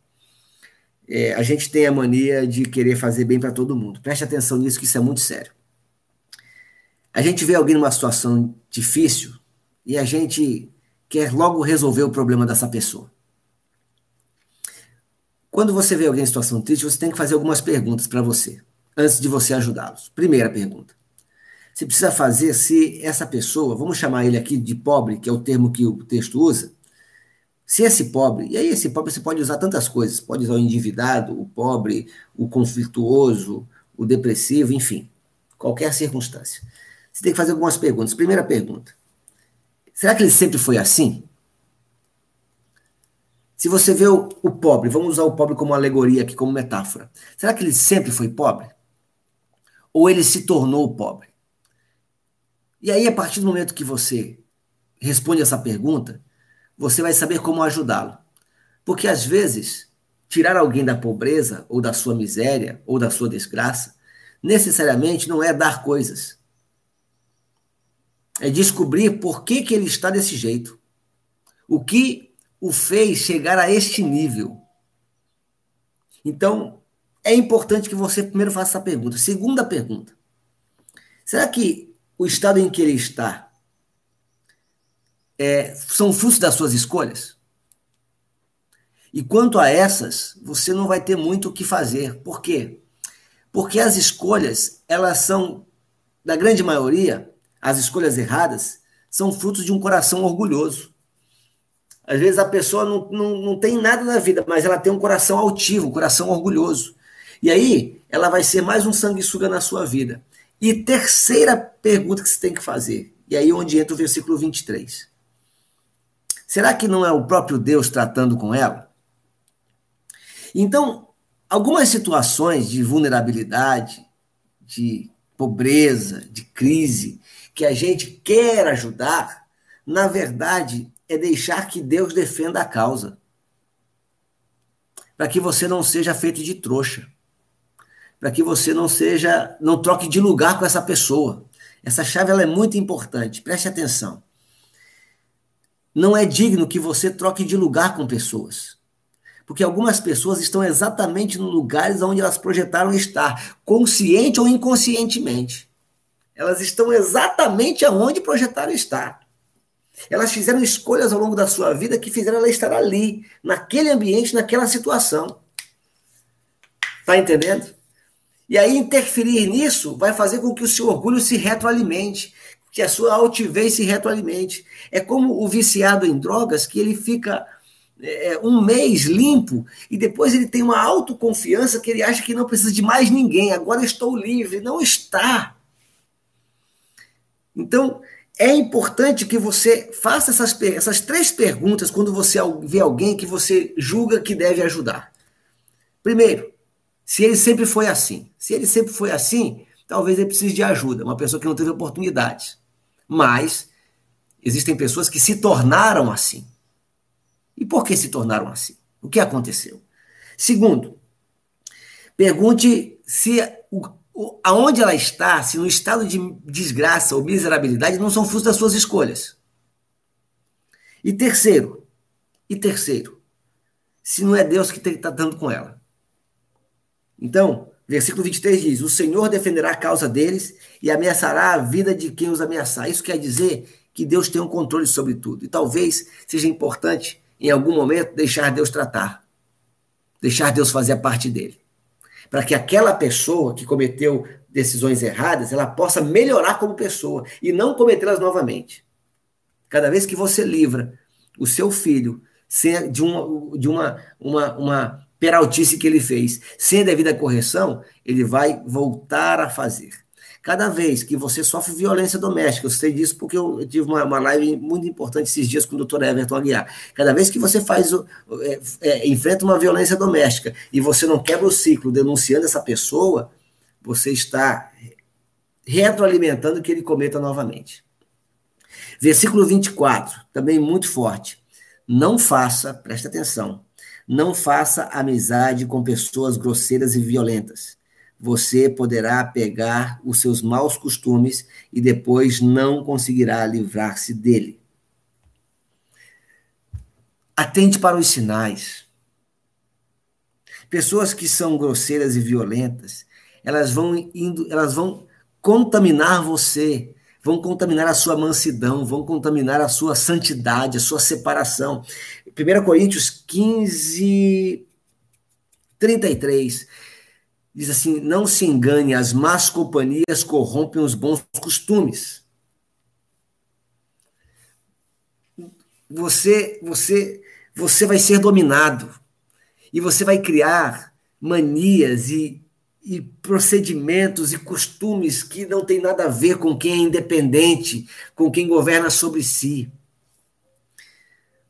é, a gente tem a mania de querer fazer bem para todo mundo. Preste atenção nisso, que isso é muito sério. A gente vê alguém numa situação difícil e a gente quer logo resolver o problema dessa pessoa. Quando você vê alguém em situação triste, você tem que fazer algumas perguntas para você, antes de você ajudá-los. Primeira pergunta. Você precisa fazer se essa pessoa, vamos chamar ele aqui de pobre, que é o termo que o texto usa, se esse pobre, e aí esse pobre você pode usar tantas coisas, pode usar o endividado, o pobre, o conflituoso, o depressivo, enfim, qualquer circunstância. Você tem que fazer algumas perguntas. Primeira pergunta: será que ele sempre foi assim? Se você vê o, o pobre, vamos usar o pobre como alegoria aqui, como metáfora. Será que ele sempre foi pobre? Ou ele se tornou pobre? E aí, a partir do momento que você responde essa pergunta, você vai saber como ajudá-lo. Porque às vezes, tirar alguém da pobreza, ou da sua miséria, ou da sua desgraça, necessariamente não é dar coisas. É descobrir por que, que ele está desse jeito. O que o fez chegar a este nível. Então, é importante que você primeiro faça essa pergunta. Segunda pergunta: será que o estado em que ele está é, são frutos das suas escolhas. E quanto a essas, você não vai ter muito o que fazer. Por quê? Porque as escolhas, elas são, da grande maioria, as escolhas erradas, são frutos de um coração orgulhoso. Às vezes a pessoa não, não, não tem nada na vida, mas ela tem um coração altivo, um coração orgulhoso. E aí, ela vai ser mais um sanguessuga na sua vida. E terceira pergunta que você tem que fazer, e aí onde entra o versículo 23. Será que não é o próprio Deus tratando com ela? Então, algumas situações de vulnerabilidade, de pobreza, de crise, que a gente quer ajudar, na verdade, é deixar que Deus defenda a causa. Para que você não seja feito de trouxa. Para que você não seja, não troque de lugar com essa pessoa. Essa chave ela é muito importante, preste atenção. Não é digno que você troque de lugar com pessoas. Porque algumas pessoas estão exatamente nos lugares onde elas projetaram estar, consciente ou inconscientemente. Elas estão exatamente aonde projetaram estar. Elas fizeram escolhas ao longo da sua vida que fizeram ela estar ali, naquele ambiente, naquela situação. Tá entendendo? E aí interferir nisso vai fazer com que o seu orgulho se retroalimente, que a sua altivez se retroalimente. É como o viciado em drogas que ele fica é, um mês limpo e depois ele tem uma autoconfiança que ele acha que não precisa de mais ninguém. Agora estou livre. Não está. Então, é importante que você faça essas, essas três perguntas quando você vê alguém que você julga que deve ajudar. Primeiro, se ele sempre foi assim. Se ele sempre foi assim, talvez ele precise de ajuda, uma pessoa que não teve oportunidades. Mas existem pessoas que se tornaram assim. E por que se tornaram assim? O que aconteceu? Segundo, pergunte se o, o, aonde ela está, se no estado de desgraça ou miserabilidade não são frutos das suas escolhas. E terceiro, e terceiro, se não é Deus que está dando com ela. Então, versículo 23 diz: O Senhor defenderá a causa deles e ameaçará a vida de quem os ameaçar. Isso quer dizer que Deus tem um controle sobre tudo. E talvez seja importante em algum momento, deixar Deus tratar. Deixar Deus fazer a parte dele. Para que aquela pessoa que cometeu decisões erradas, ela possa melhorar como pessoa e não cometê-las novamente. Cada vez que você livra o seu filho de uma, de uma, uma, uma peraltice que ele fez, sem a devida correção, ele vai voltar a fazer. Cada vez que você sofre violência doméstica, eu sei disso porque eu tive uma, uma live muito importante esses dias com o doutor Everton Aguiar. Cada vez que você faz o, é, é, enfrenta uma violência doméstica e você não quebra o ciclo denunciando essa pessoa, você está retroalimentando que ele cometa novamente. Versículo 24, também muito forte. Não faça, preste atenção, não faça amizade com pessoas grosseiras e violentas você poderá pegar os seus maus costumes e depois não conseguirá livrar-se dele. Atente para os sinais. Pessoas que são grosseiras e violentas, elas vão indo, elas vão contaminar você, vão contaminar a sua mansidão, vão contaminar a sua santidade, a sua separação. 1 Coríntios 15, 33 diz assim: não se engane, as más companhias corrompem os bons costumes. Você, você, você vai ser dominado e você vai criar manias e, e procedimentos e costumes que não tem nada a ver com quem é independente, com quem governa sobre si.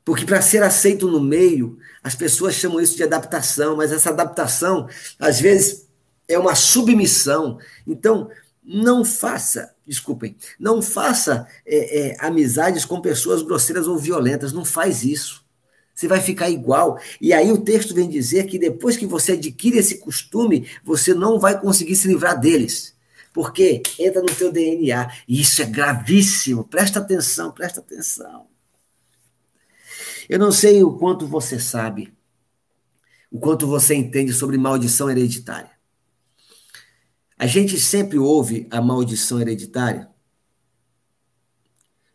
Porque para ser aceito no meio, as pessoas chamam isso de adaptação, mas essa adaptação, às vezes, é uma submissão. Então, não faça, desculpem, não faça é, é, amizades com pessoas grosseiras ou violentas, não faz isso. Você vai ficar igual. E aí o texto vem dizer que depois que você adquire esse costume, você não vai conseguir se livrar deles. Porque entra no teu DNA. E isso é gravíssimo. Presta atenção, presta atenção. Eu não sei o quanto você sabe, o quanto você entende sobre maldição hereditária. A gente sempre ouve a maldição hereditária.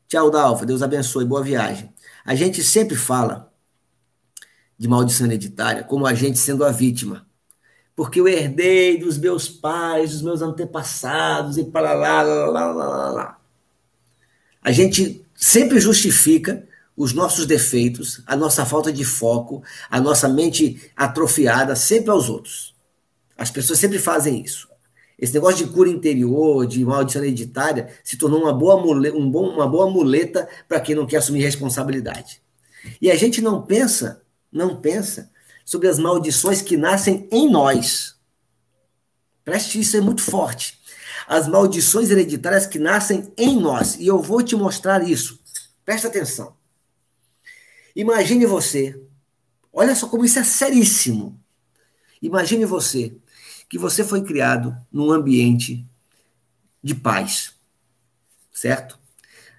Tchau, Dalfa. Deus abençoe. Boa viagem. A gente sempre fala de maldição hereditária como a gente sendo a vítima. Porque eu herdei dos meus pais, dos meus antepassados e para lá, lá, lá, lá, lá. A gente sempre justifica os nossos defeitos, a nossa falta de foco, a nossa mente atrofiada sempre aos outros. As pessoas sempre fazem isso. Esse negócio de cura interior, de maldição hereditária, se tornou uma boa, um bom, uma boa muleta para quem não quer assumir responsabilidade. E a gente não pensa, não pensa sobre as maldições que nascem em nós. Preste isso, é muito forte. As maldições hereditárias que nascem em nós. E eu vou te mostrar isso. Presta atenção. Imagine você. Olha só como isso é seríssimo. Imagine você que você foi criado num ambiente de paz, certo?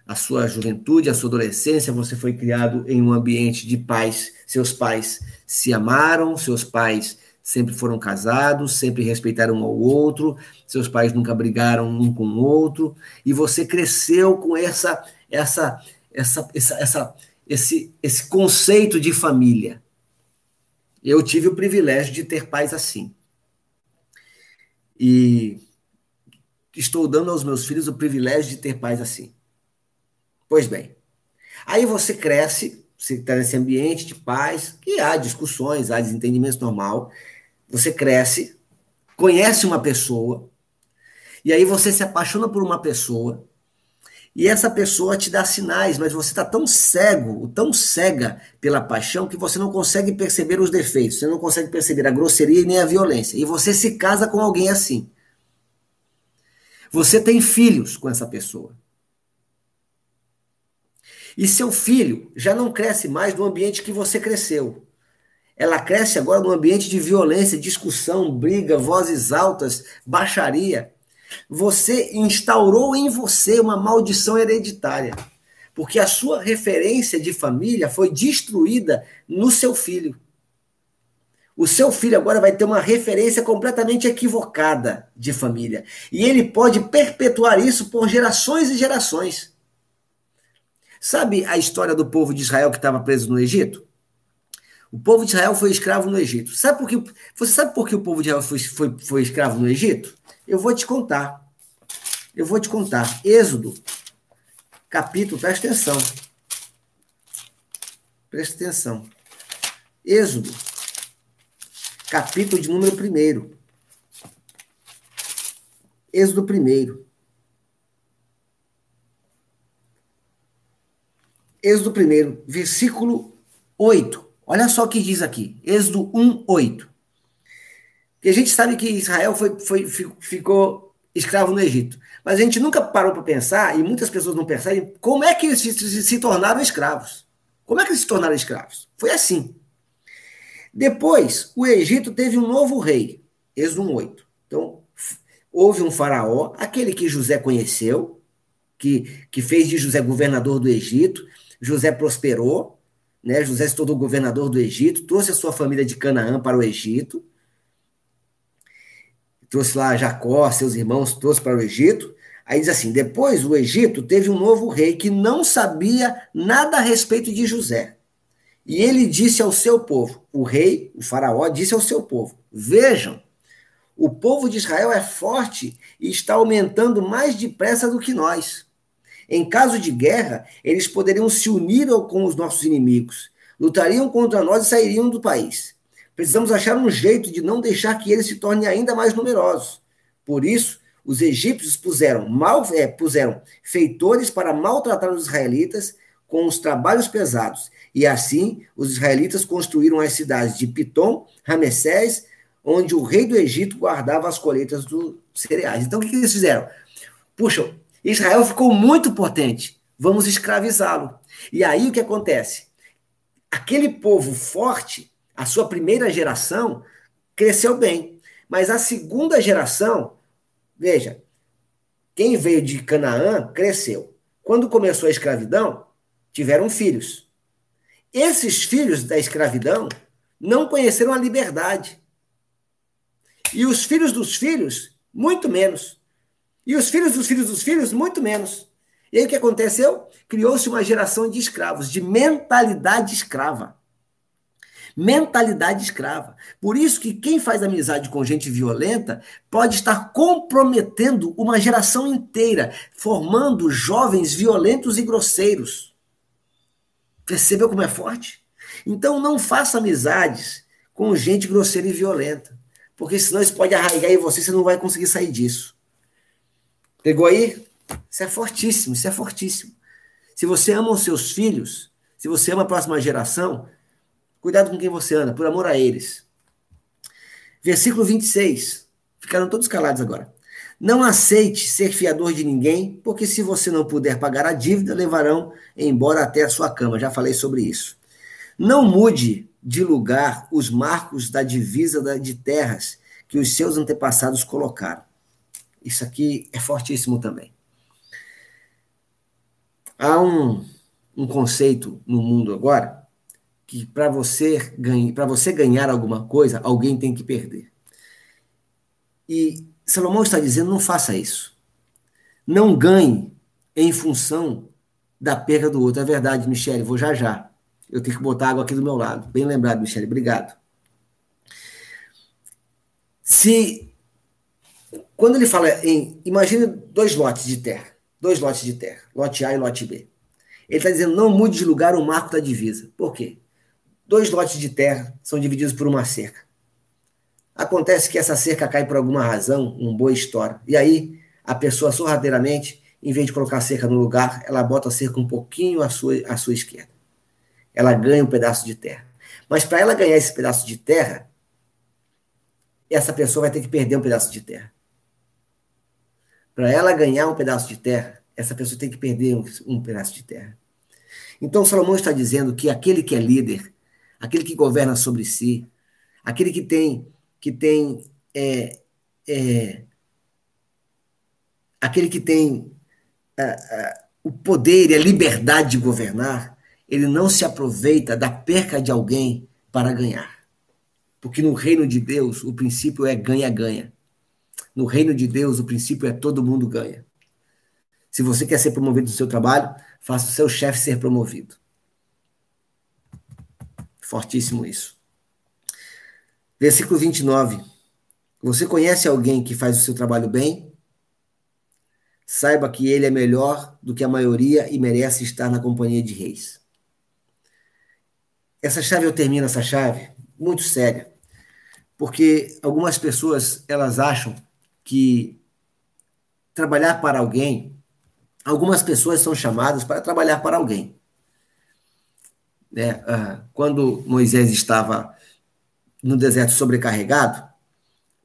A sua juventude, a sua adolescência, você foi criado em um ambiente de paz. Seus pais se amaram, seus pais sempre foram casados, sempre respeitaram um ao outro, seus pais nunca brigaram um com o outro, e você cresceu com essa essa essa, essa, essa esse esse conceito de família. Eu tive o privilégio de ter pais assim. E estou dando aos meus filhos o privilégio de ter pais assim. Pois bem, aí você cresce, você está nesse ambiente de paz, que há discussões, há desentendimentos normal. Você cresce, conhece uma pessoa, e aí você se apaixona por uma pessoa, e essa pessoa te dá sinais, mas você está tão cego, tão cega pela paixão, que você não consegue perceber os defeitos, você não consegue perceber a grosseria e nem a violência. E você se casa com alguém assim. Você tem filhos com essa pessoa. E seu filho já não cresce mais no ambiente que você cresceu. Ela cresce agora no ambiente de violência, discussão, briga, vozes altas, baixaria você instaurou em você uma maldição hereditária. Porque a sua referência de família foi destruída no seu filho. O seu filho agora vai ter uma referência completamente equivocada de família. E ele pode perpetuar isso por gerações e gerações. Sabe a história do povo de Israel que estava preso no Egito? O povo de Israel foi escravo no Egito. Sabe por que, você sabe por que o povo de Israel foi, foi, foi escravo no Egito? Eu vou te contar. Eu vou te contar. Êxodo, capítulo, presta atenção. Presta atenção. Êxodo, capítulo de número 1. Êxodo 1. Êxodo 1, versículo 8. Olha só o que diz aqui. Êxodo 1, 8. Porque a gente sabe que Israel foi, foi, ficou escravo no Egito. Mas a gente nunca parou para pensar, e muitas pessoas não percebem, como é que eles se, se, tornaram escravos. Como é que eles se tornaram escravos? Foi assim. Depois, o Egito teve um novo rei, Êxodo 1,8. Então, houve um faraó, aquele que José conheceu, que, que fez de José governador do Egito. José prosperou, né? José se tornou governador do Egito, trouxe a sua família de Canaã para o Egito trouxe lá Jacó, seus irmãos, trouxe para o Egito. Aí diz assim: depois o Egito teve um novo rei que não sabia nada a respeito de José. E ele disse ao seu povo: o rei, o faraó, disse ao seu povo: Vejam, o povo de Israel é forte e está aumentando mais depressa do que nós. Em caso de guerra, eles poderiam se unir com os nossos inimigos, lutariam contra nós e sairiam do país. Precisamos achar um jeito de não deixar que eles se tornem ainda mais numerosos. Por isso, os egípcios puseram, mal, é, puseram feitores para maltratar os israelitas com os trabalhos pesados. E assim, os israelitas construíram as cidades de Pitom, Ramessés, onde o rei do Egito guardava as colheitas dos cereais. Então, o que, que eles fizeram? Puxa, Israel ficou muito potente, vamos escravizá-lo. E aí o que acontece? Aquele povo forte a sua primeira geração cresceu bem, mas a segunda geração, veja, quem veio de Canaã cresceu. Quando começou a escravidão, tiveram filhos. Esses filhos da escravidão não conheceram a liberdade. E os filhos dos filhos, muito menos. E os filhos dos filhos dos filhos, muito menos. E aí o que aconteceu? Criou-se uma geração de escravos, de mentalidade escrava mentalidade escrava. Por isso que quem faz amizade com gente violenta pode estar comprometendo uma geração inteira, formando jovens violentos e grosseiros. Percebeu como é forte? Então não faça amizades com gente grosseira e violenta, porque senão isso pode arraigar em você, você não vai conseguir sair disso. Pegou aí? Isso é fortíssimo, isso é fortíssimo. Se você ama os seus filhos, se você ama a próxima geração, cuidado com quem você anda, por amor a eles. Versículo 26. Ficaram todos calados agora. Não aceite ser fiador de ninguém, porque se você não puder pagar a dívida, levarão embora até a sua cama. Já falei sobre isso. Não mude de lugar os marcos da divisa de terras que os seus antepassados colocaram. Isso aqui é fortíssimo também. Há um, um conceito no mundo agora que para você, você ganhar alguma coisa, alguém tem que perder. E Salomão está dizendo: não faça isso. Não ganhe em função da perda do outro. É verdade, Michele, vou já já. Eu tenho que botar água aqui do meu lado. Bem lembrado, Michele, obrigado. Se. Quando ele fala em. Imagine dois lotes de terra. Dois lotes de terra. Lote A e lote B. Ele está dizendo: não mude de lugar o marco da divisa. Por quê? Dois lotes de terra são divididos por uma cerca. Acontece que essa cerca cai por alguma razão, um boa história. E aí, a pessoa sorrateiramente, em vez de colocar a cerca no lugar, ela bota a cerca um pouquinho à sua, à sua esquerda. Ela ganha um pedaço de terra. Mas para ela ganhar esse pedaço de terra, essa pessoa vai ter que perder um pedaço de terra. Para ela ganhar um pedaço de terra, essa pessoa tem que perder um, um pedaço de terra. Então, Salomão está dizendo que aquele que é líder, aquele que governa sobre si, aquele que tem que tem é, é, aquele que tem é, o poder e a liberdade de governar, ele não se aproveita da perca de alguém para ganhar. Porque no reino de Deus, o princípio é ganha-ganha. No reino de Deus, o princípio é todo mundo ganha. Se você quer ser promovido no seu trabalho, faça o seu chefe ser promovido. Fortíssimo isso. Versículo 29. Você conhece alguém que faz o seu trabalho bem? Saiba que ele é melhor do que a maioria e merece estar na companhia de reis. Essa chave, eu termino essa chave, muito séria. Porque algumas pessoas, elas acham que trabalhar para alguém, algumas pessoas são chamadas para trabalhar para alguém. Né? Ah, quando Moisés estava no deserto sobrecarregado,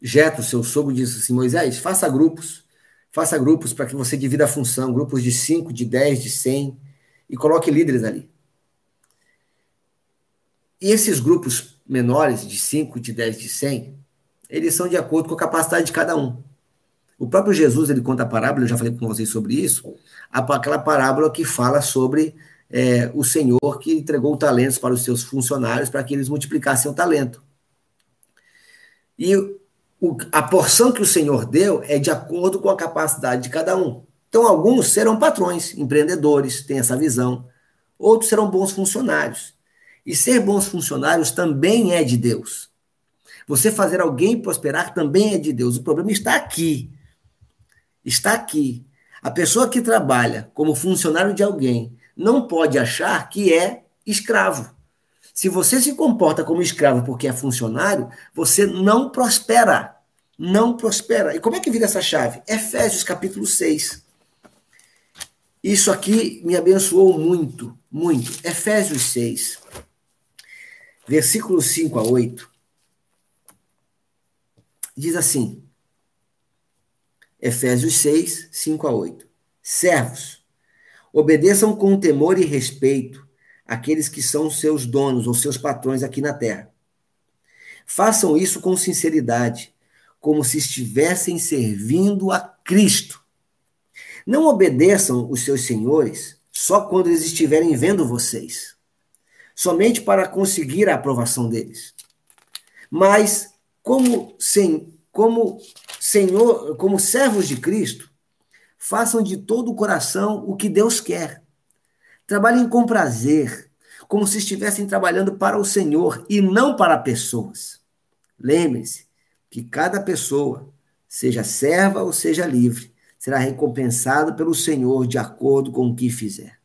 Jetro, seu sogro, disse assim: Moisés, faça grupos, faça grupos para que você divida a função, grupos de 5, de 10, de 100, e coloque líderes ali. E esses grupos menores, de 5, de 10, de 100, eles são de acordo com a capacidade de cada um. O próprio Jesus, ele conta a parábola, eu já falei com vocês sobre isso, aquela parábola que fala sobre é, o Senhor que entregou talentos para os seus funcionários para que eles multiplicassem o talento. E o, a porção que o Senhor deu é de acordo com a capacidade de cada um. Então, alguns serão patrões, empreendedores, têm essa visão. Outros serão bons funcionários. E ser bons funcionários também é de Deus. Você fazer alguém prosperar também é de Deus. O problema está aqui. Está aqui. A pessoa que trabalha como funcionário de alguém não pode achar que é escravo. Se você se comporta como escravo porque é funcionário, você não prospera. Não prospera. E como é que vira essa chave? Efésios capítulo 6. Isso aqui me abençoou muito, muito. Efésios 6, versículos 5 a 8. Diz assim: Efésios 6, 5 a 8. Servos, obedeçam com temor e respeito aqueles que são seus donos ou seus patrões aqui na terra. Façam isso com sinceridade, como se estivessem servindo a Cristo. Não obedeçam os seus senhores só quando eles estiverem vendo vocês, somente para conseguir a aprovação deles. Mas como sem, como senhor, como servos de Cristo, façam de todo o coração o que Deus quer Trabalhem com prazer, como se estivessem trabalhando para o Senhor e não para pessoas. Lembre-se que cada pessoa, seja serva ou seja livre, será recompensado pelo Senhor de acordo com o que fizer.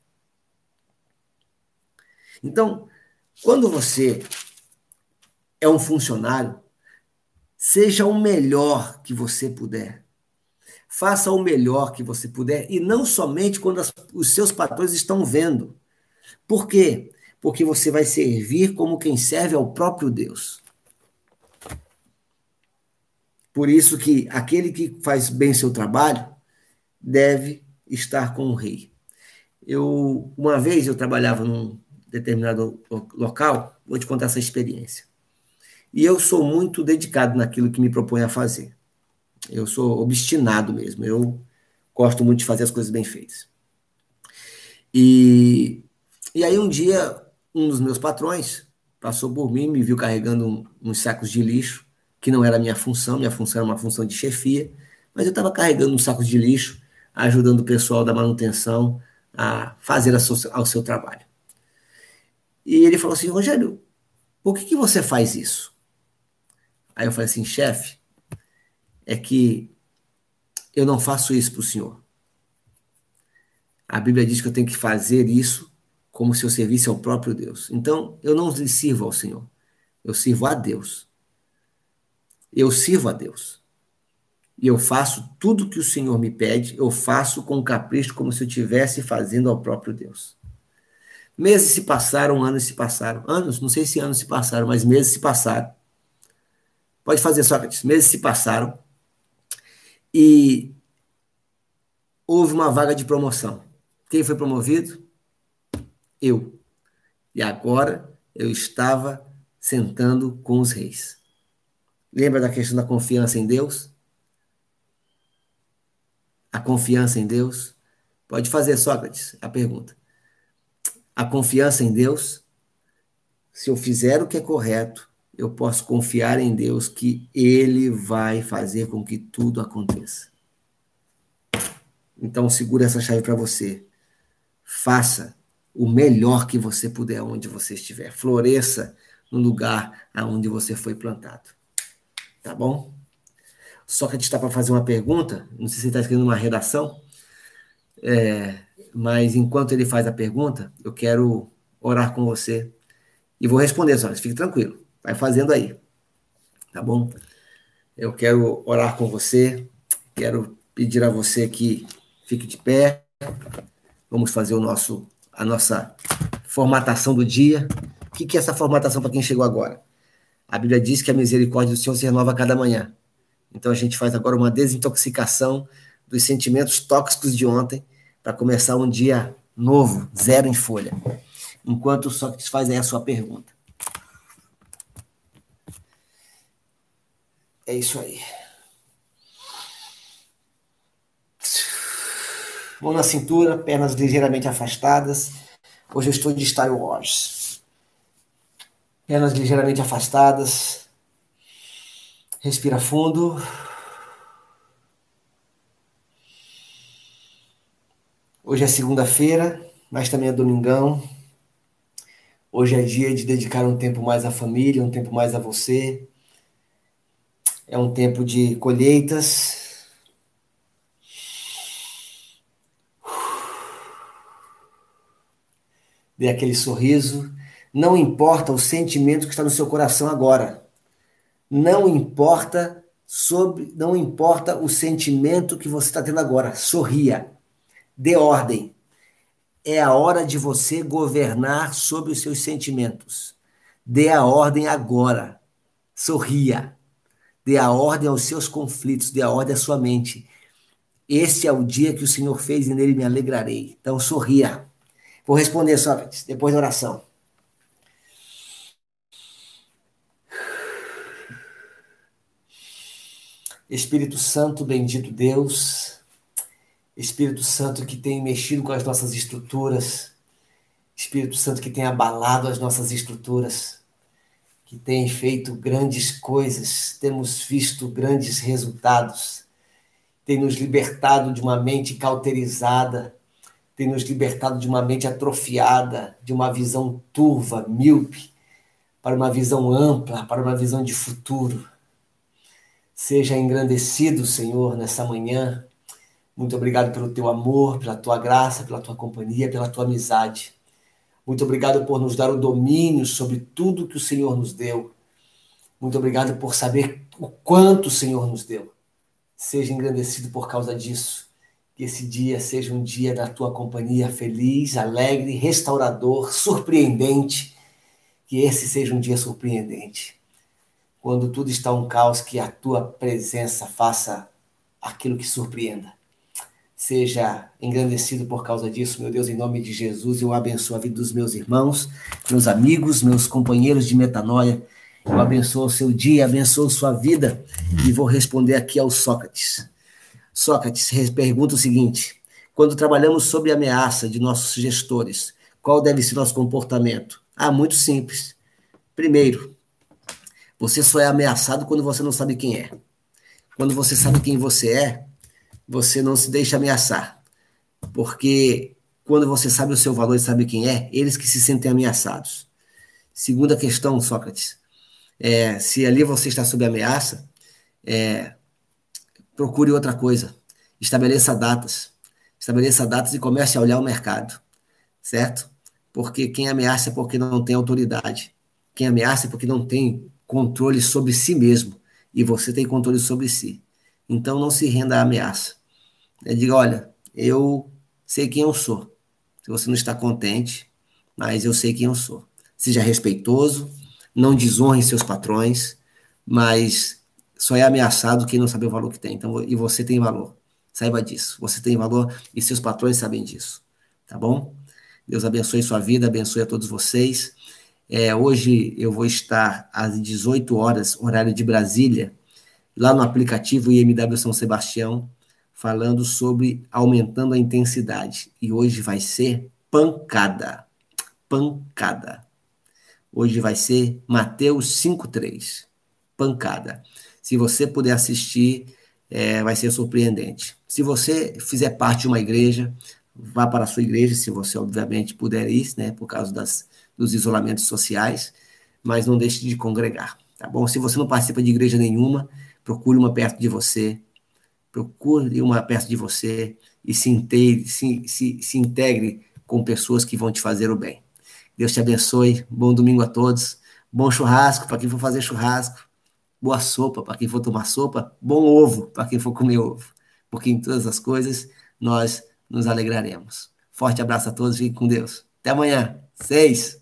Então, quando você é um funcionário, Seja o melhor que você puder. Faça o melhor que você puder e não somente quando as, os seus patrões estão vendo. Por quê? Porque você vai servir como quem serve ao próprio Deus. Por isso que aquele que faz bem seu trabalho deve estar com o rei. Eu uma vez eu trabalhava num determinado local, vou te contar essa experiência. E eu sou muito dedicado naquilo que me proponho a fazer. Eu sou obstinado mesmo. Eu gosto muito de fazer as coisas bem feitas. E, e aí um dia, um dos meus patrões passou por mim, me viu carregando um, uns sacos de lixo, que não era minha função, minha função era uma função de chefia, mas eu estava carregando uns sacos de lixo, ajudando o pessoal da manutenção a fazer a ao seu trabalho. E ele falou assim, Rogério, por que, que você faz isso? Aí eu falei assim, chefe, é que eu não faço isso para o Senhor. A Bíblia diz que eu tenho que fazer isso como se eu servisse ao próprio Deus. Então, eu não sirvo ao Senhor. Eu sirvo a Deus. Eu sirvo a Deus. E eu faço tudo que o Senhor me pede, eu faço com capricho, como se eu estivesse fazendo ao próprio Deus. Meses se passaram, anos se passaram. Anos, não sei se anos se passaram, mas meses se passaram. Pode fazer, Sócrates. Meses se passaram e houve uma vaga de promoção. Quem foi promovido? Eu. E agora eu estava sentando com os reis. Lembra da questão da confiança em Deus? A confiança em Deus? Pode fazer, Sócrates, a pergunta. A confiança em Deus, se eu fizer o que é correto, eu posso confiar em Deus que Ele vai fazer com que tudo aconteça. Então, segura essa chave para você. Faça o melhor que você puder onde você estiver. Floresça no lugar aonde você foi plantado. Tá bom? Sócrates está para fazer uma pergunta. Não sei se está escrevendo uma redação. É, mas enquanto ele faz a pergunta, eu quero orar com você e vou responder, Sócrates. Fique tranquilo. Vai fazendo aí. Tá bom? Eu quero orar com você. Quero pedir a você que fique de pé. Vamos fazer o nosso a nossa formatação do dia. O que, que é essa formatação para quem chegou agora? A Bíblia diz que a misericórdia do Senhor se renova a cada manhã. Então a gente faz agora uma desintoxicação dos sentimentos tóxicos de ontem para começar um dia novo, zero em folha. Enquanto o Sócrates faz aí a sua pergunta. É isso aí. Mão na cintura, pernas ligeiramente afastadas. Hoje eu estou de Star Wars. Pernas ligeiramente afastadas. Respira fundo. Hoje é segunda-feira, mas também é domingão. Hoje é dia de dedicar um tempo mais à família, um tempo mais a você é um tempo de colheitas. Dê aquele sorriso. Não importa o sentimento que está no seu coração agora. Não importa sobre, não importa o sentimento que você está tendo agora. Sorria. Dê ordem. É a hora de você governar sobre os seus sentimentos. Dê a ordem agora. Sorria. Dê a ordem aos seus conflitos, dê a ordem à sua mente. Este é o dia que o Senhor fez e nele me alegrarei. Então sorria. Vou responder só depois da oração. Espírito Santo, bendito Deus, Espírito Santo que tem mexido com as nossas estruturas, Espírito Santo que tem abalado as nossas estruturas, que tem feito grandes coisas, temos visto grandes resultados, tem nos libertado de uma mente cauterizada, tem nos libertado de uma mente atrofiada, de uma visão turva, míope, para uma visão ampla, para uma visão de futuro. Seja engrandecido, Senhor, nessa manhã. Muito obrigado pelo teu amor, pela tua graça, pela tua companhia, pela tua amizade. Muito obrigado por nos dar o domínio sobre tudo que o Senhor nos deu. Muito obrigado por saber o quanto o Senhor nos deu. Seja engrandecido por causa disso. Que esse dia seja um dia da tua companhia feliz, alegre, restaurador, surpreendente. Que esse seja um dia surpreendente. Quando tudo está um caos, que a tua presença faça aquilo que surpreenda. Seja engrandecido por causa disso, meu Deus, em nome de Jesus. Eu abençoo a vida dos meus irmãos, meus amigos, meus companheiros de metanoia. Eu abençoo o seu dia, abençoo sua vida. E vou responder aqui ao Sócrates. Sócrates pergunta o seguinte: quando trabalhamos sobre a ameaça de nossos gestores, qual deve ser nosso comportamento? Ah, muito simples. Primeiro, você só é ameaçado quando você não sabe quem é. Quando você sabe quem você é, você não se deixa ameaçar. Porque quando você sabe o seu valor e sabe quem é, eles que se sentem ameaçados. Segunda questão, Sócrates. É, se ali você está sob ameaça, é, procure outra coisa. Estabeleça datas. Estabeleça datas e comece a olhar o mercado. Certo? Porque quem ameaça é porque não tem autoridade. Quem ameaça é porque não tem controle sobre si mesmo. E você tem controle sobre si. Então não se renda à ameaça. Diga, olha, eu sei quem eu sou. Se você não está contente, mas eu sei quem eu sou. Seja respeitoso, não desonre seus patrões, mas só é ameaçado quem não sabe o valor que tem. Então, e você tem valor. Saiba disso. Você tem valor e seus patrões sabem disso. Tá bom? Deus abençoe sua vida, abençoe a todos vocês. É, hoje eu vou estar às 18 horas, horário de Brasília, lá no aplicativo IMW São Sebastião, falando sobre aumentando a intensidade. E hoje vai ser pancada. Pancada. Hoje vai ser Mateus 5,3. Pancada. Se você puder assistir, é, vai ser surpreendente. Se você fizer parte de uma igreja, vá para a sua igreja, se você obviamente puder ir, né, por causa das, dos isolamentos sociais, mas não deixe de congregar, tá bom? Se você não participa de igreja nenhuma, procure uma perto de você, procure uma perto de você e se, integre, se, se, se integre com pessoas que vão te fazer o bem. Deus te abençoe, bom domingo a todos, bom churrasco para quem for fazer churrasco, boa sopa para quem for tomar sopa, bom ovo para quem for comer ovo, porque em todas as coisas nós nos alegraremos. Forte abraço a todos, fique com Deus. Até amanhã, seis.